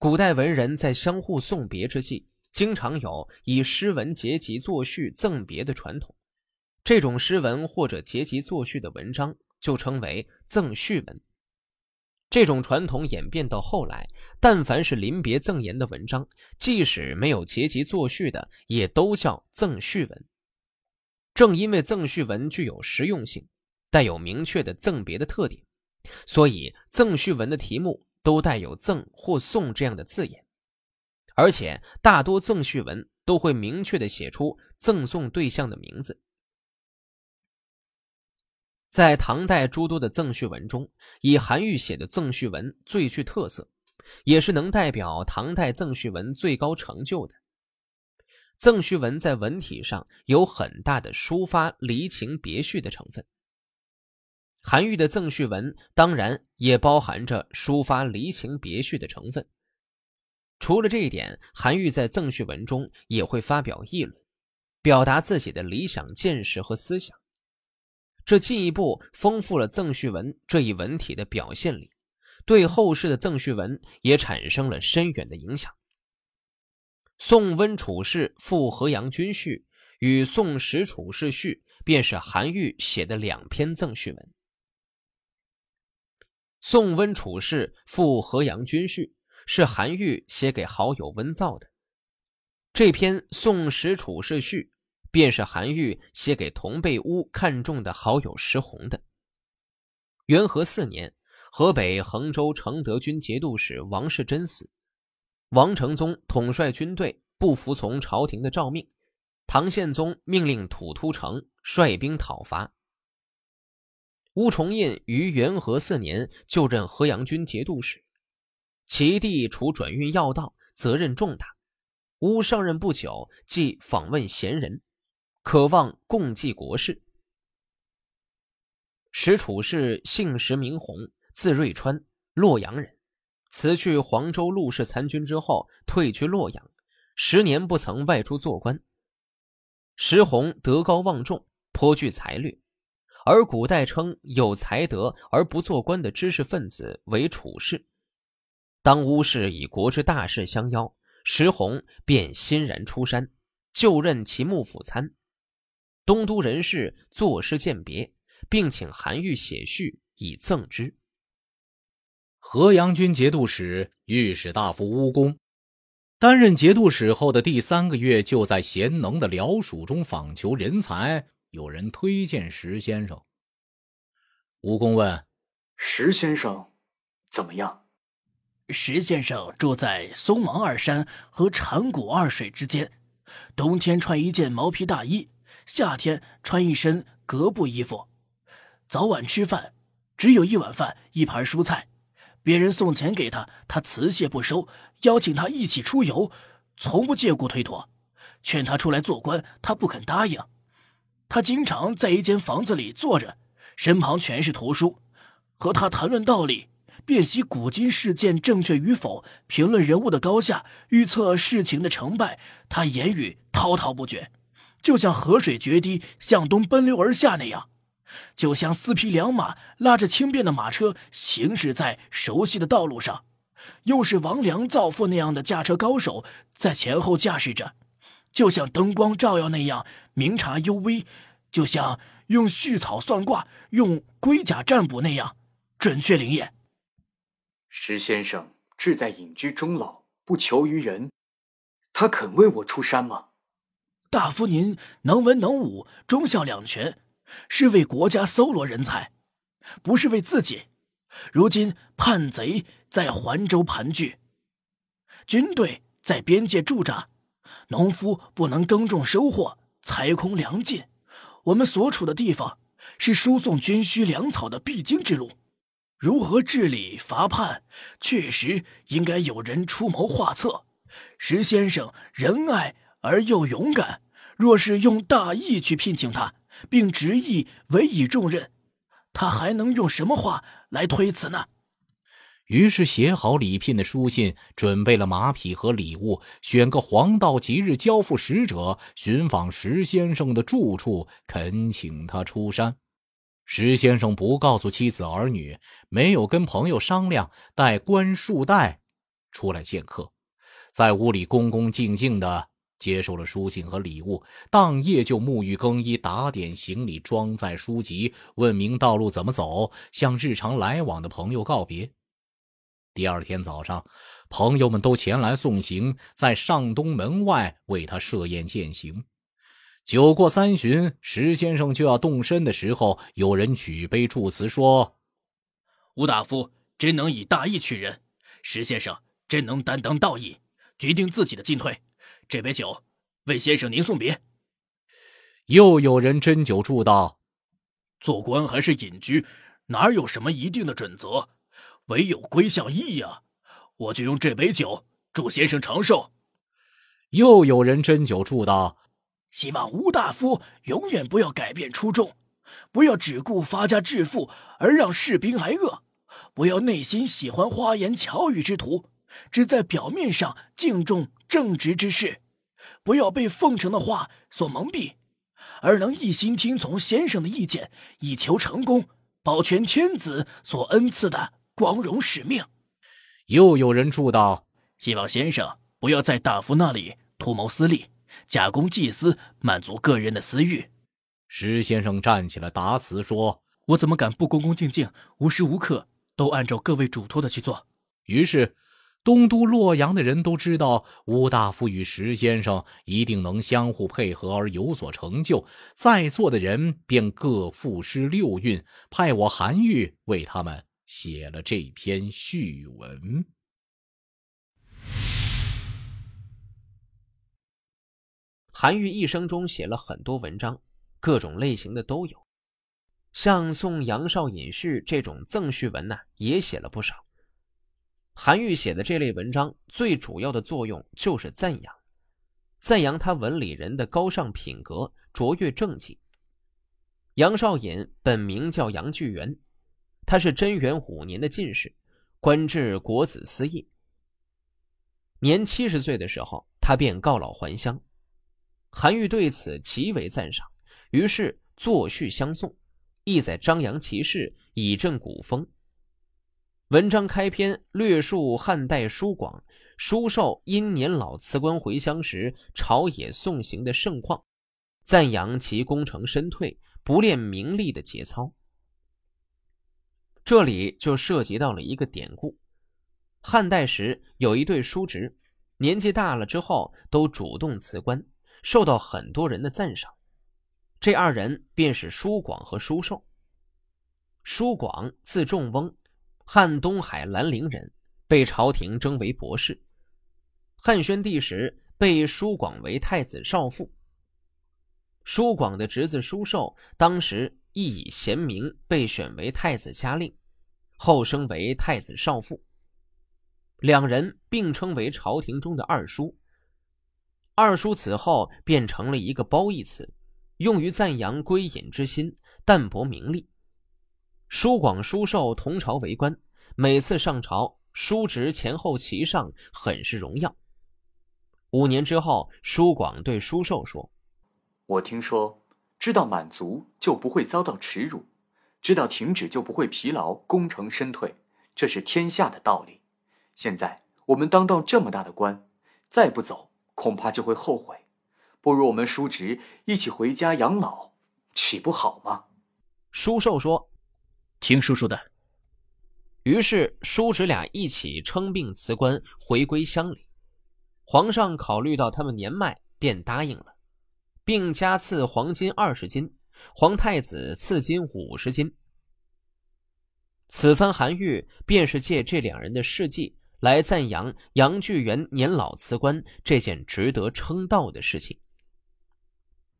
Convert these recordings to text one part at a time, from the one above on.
古代文人在相互送别之际，经常有以诗文结集作序赠别的传统。这种诗文或者结集作序的文章就称为赠序文。这种传统演变到后来，但凡是临别赠言的文章，即使没有结集作序的，也都叫赠序文。正因为赠序文具有实用性，带有明确的赠别的特点，所以赠序文的题目都带有“赠”或“送”这样的字眼，而且大多赠序文都会明确的写出赠送对象的名字。在唐代诸多的赠序文中，以韩愈写的赠序文最具特色，也是能代表唐代赠序文最高成就的。赠序文在文体上有很大的抒发离情别绪的成分。韩愈的赠序文当然也包含着抒发离情别绪的成分。除了这一点，韩愈在赠序文中也会发表议论，表达自己的理想见识和思想。这进一步丰富了赠序文这一文体的表现力，对后世的赠序文也产生了深远的影响。《宋温处士赴河阳军序》与《宋史处士序》便是韩愈写的两篇赠序文。《宋温处士赴河阳军序》是韩愈写给好友温造的，这篇《宋史处士序》。便是韩愈写给同被乌看中的好友石弘的。元和四年，河北衡州承德军节度使王士贞死，王承宗统帅军队不服从朝廷的诏命，唐宪宗命令土突城率兵讨伐。乌重印于元和四年就任河阳军节度使，其地处转运要道，责任重大。乌上任不久，即访问贤人。渴望共济国事。石楚氏姓石名弘，字瑞川，洛阳人。辞去黄州陆氏参军之后，退居洛阳，十年不曾外出做官。石弘德高望重，颇具才略，而古代称有才德而不做官的知识分子为处士。当乌氏以国之大事相邀，石弘便欣然出山，就任其幕府参。东都人士作诗饯别，并请韩愈写序以赠之。河阳军节度使御史大夫乌公，担任节度使后的第三个月，就在贤能的僚属中访求人才。有人推荐石先生。蜈蚣问：“石先生怎么样？”石先生住在松芒二山和禅谷二水之间，冬天穿一件毛皮大衣。夏天穿一身格布衣服，早晚吃饭只有一碗饭一盘蔬菜。别人送钱给他，他辞谢不收；邀请他一起出游，从不借故推脱；劝他出来做官，他不肯答应。他经常在一间房子里坐着，身旁全是图书，和他谈论道理，辨析古今事件正确与否，评论人物的高下，预测事情的成败。他言语滔滔不绝。就像河水决堤向东奔流而下那样，就像四匹良马拉着轻便的马车行驶在熟悉的道路上，又是王良造父那样的驾车高手在前后驾驶着，就像灯光照耀那样明察幽微，就像用序草算卦、用龟甲占卜那样准确灵验。石先生志在隐居终老，不求于人，他肯为我出山吗？大夫，您能文能武，忠孝两全，是为国家搜罗人才，不是为自己。如今叛贼在环州盘踞，军队在边界驻扎，农夫不能耕种收获，财空粮尽。我们所处的地方是输送军需粮草的必经之路，如何治理伐叛，确实应该有人出谋划策。石先生仁爱。而又勇敢，若是用大义去聘请他，并执意委以重任，他还能用什么话来推辞呢？于是写好礼聘的书信，准备了马匹和礼物，选个黄道吉日交付使者，寻访石先生的住处，恳请他出山。石先生不告诉妻子儿女，没有跟朋友商量，带官束带，出来见客，在屋里恭恭敬敬的接受了书信和礼物，当夜就沐浴更衣，打点行李，装载书籍，问明道路怎么走，向日常来往的朋友告别。第二天早上，朋友们都前来送行，在上东门外为他设宴饯行。酒过三巡，石先生就要动身的时候，有人举杯祝词说：“吴大夫真能以大义取人，石先生真能担当道义，决定自己的进退。这杯酒，为先生您送别。”又有人斟酒祝道：“做官还是隐居，哪有什么一定的准则？唯有归向义呀！我就用这杯酒祝先生长寿。”又有人斟酒祝道。希望吴大夫永远不要改变初衷，不要只顾发家致富而让士兵挨饿，不要内心喜欢花言巧语之徒，只在表面上敬重正直之士，不要被奉承的话所蒙蔽，而能一心听从先生的意见，以求成功，保全天子所恩赐的光荣使命。又有人祝道：希望先生不要在大夫那里图谋私利。假公济私，满足个人的私欲。石先生站起来答辞说：“我怎么敢不恭恭敬敬，无时无刻都按照各位嘱托的去做？”于是，东都洛阳的人都知道吴大夫与石先生一定能相互配合而有所成就。在座的人便各赋诗六韵，派我韩愈为他们写了这篇序文。韩愈一生中写了很多文章，各种类型的都有，像送杨少隐序这种赠序文呢，也写了不少。韩愈写的这类文章，最主要的作用就是赞扬，赞扬他文里人的高尚品格、卓越政绩。杨少隐本名叫杨巨源，他是贞元五年的进士，官至国子司业。年七十岁的时候，他便告老还乡。韩愈对此极为赞赏，于是作序相送，意在张扬其事，以振古风。文章开篇略述汉代叔广、叔寿因年老辞官回乡时，朝野送行的盛况，赞扬其功成身退、不恋名利的节操。这里就涉及到了一个典故：汉代时有一对叔侄，年纪大了之后都主动辞官。受到很多人的赞赏，这二人便是叔广和叔寿。叔广字仲翁，汉东海兰陵人，被朝廷征为博士。汉宣帝时被叔广为太子少傅。叔广的侄子叔寿当时亦以贤明被选为太子家令，后升为太子少傅。两人并称为朝廷中的二叔。二叔此后变成了一个褒义词，用于赞扬归隐之心、淡泊名利。叔广、叔寿同朝为官，每次上朝，叔侄前后齐上，很是荣耀。五年之后，叔广对叔寿说：“我听说，知道满足就不会遭到耻辱，知道停止就不会疲劳，功成身退，这是天下的道理。现在我们当到这么大的官，再不走。”恐怕就会后悔，不如我们叔侄一起回家养老，岂不好吗？叔寿说：“听叔叔的。”于是叔侄俩一起称病辞官，回归乡里。皇上考虑到他们年迈，便答应了，并加赐黄金二十斤，皇太子赐金五十金。此番韩愈便是借这两人的事迹。来赞扬杨巨源年老辞官这件值得称道的事情。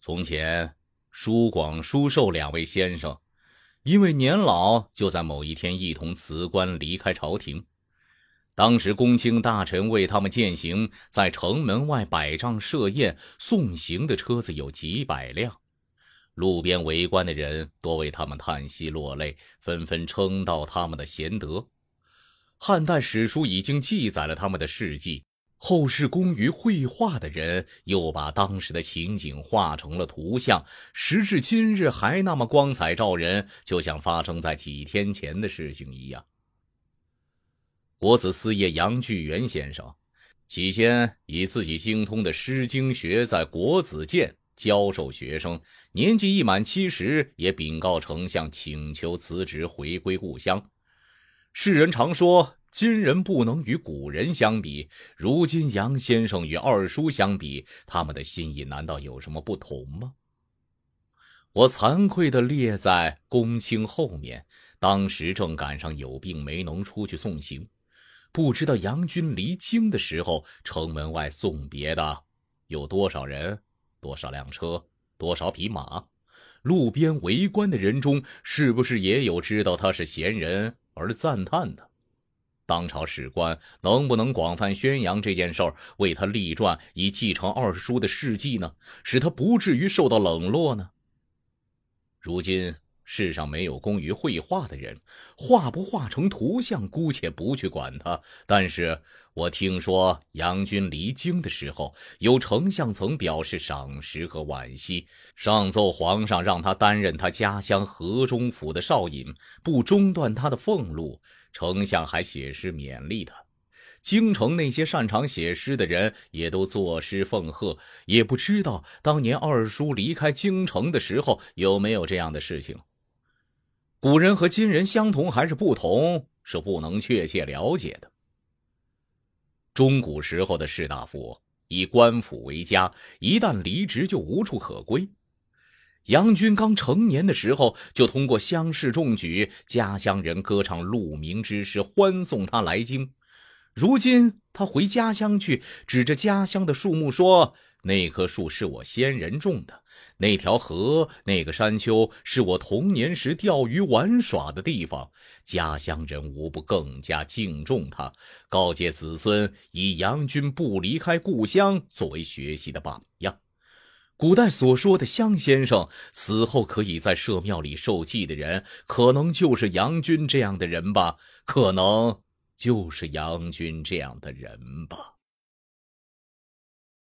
从前，叔广、叔寿两位先生，因为年老，就在某一天一同辞官离开朝廷。当时，公卿大臣为他们饯行，在城门外摆帐设宴，送行的车子有几百辆。路边围观的人多为他们叹息落泪，纷纷称道他们的贤德。汉代史书已经记载了他们的事迹，后世工于绘画的人又把当时的情景画成了图像，时至今日还那么光彩照人，就像发生在几天前的事情一样。国子司业杨巨源先生，起先以自己精通的《诗经》学在国子监教授学生，年纪一满七十，也禀告丞相，请求辞职回归故乡。世人常说。今人不能与古人相比，如今杨先生与二叔相比，他们的心意难道有什么不同吗？我惭愧地列在公卿后面，当时正赶上有病没能出去送行，不知道杨军离京的时候，城门外送别的有多少人，多少辆车，多少匹马，路边围观的人中，是不是也有知道他是贤人而赞叹的？当朝史官能不能广泛宣扬这件事儿，为他立传以继承二叔的事迹呢？使他不至于受到冷落呢？如今世上没有工于绘画的人，画不画成图像，姑且不去管他。但是我听说杨军离京的时候，有丞相曾表示赏识和惋惜，上奏皇上让他担任他家乡河中府的少尹，不中断他的俸禄。丞相还写诗勉励他，京城那些擅长写诗的人也都作诗奉贺。也不知道当年二叔离开京城的时候有没有这样的事情。古人和今人相同还是不同，是不能确切了解的。中古时候的士大夫以官府为家，一旦离职就无处可归。杨军刚成年的时候，就通过乡试中举，家乡人歌唱鹿鸣之诗，欢送他来京。如今他回家乡去，指着家乡的树木说：“那棵树是我先人种的，那条河、那个山丘是我童年时钓鱼玩耍的地方。”家乡人无不更加敬重他，告诫子孙以杨军不离开故乡作为学习的榜样。古代所说的乡先生死后可以在社庙里受祭的人，可能就是杨军这样的人吧？可能就是杨军这样的人吧。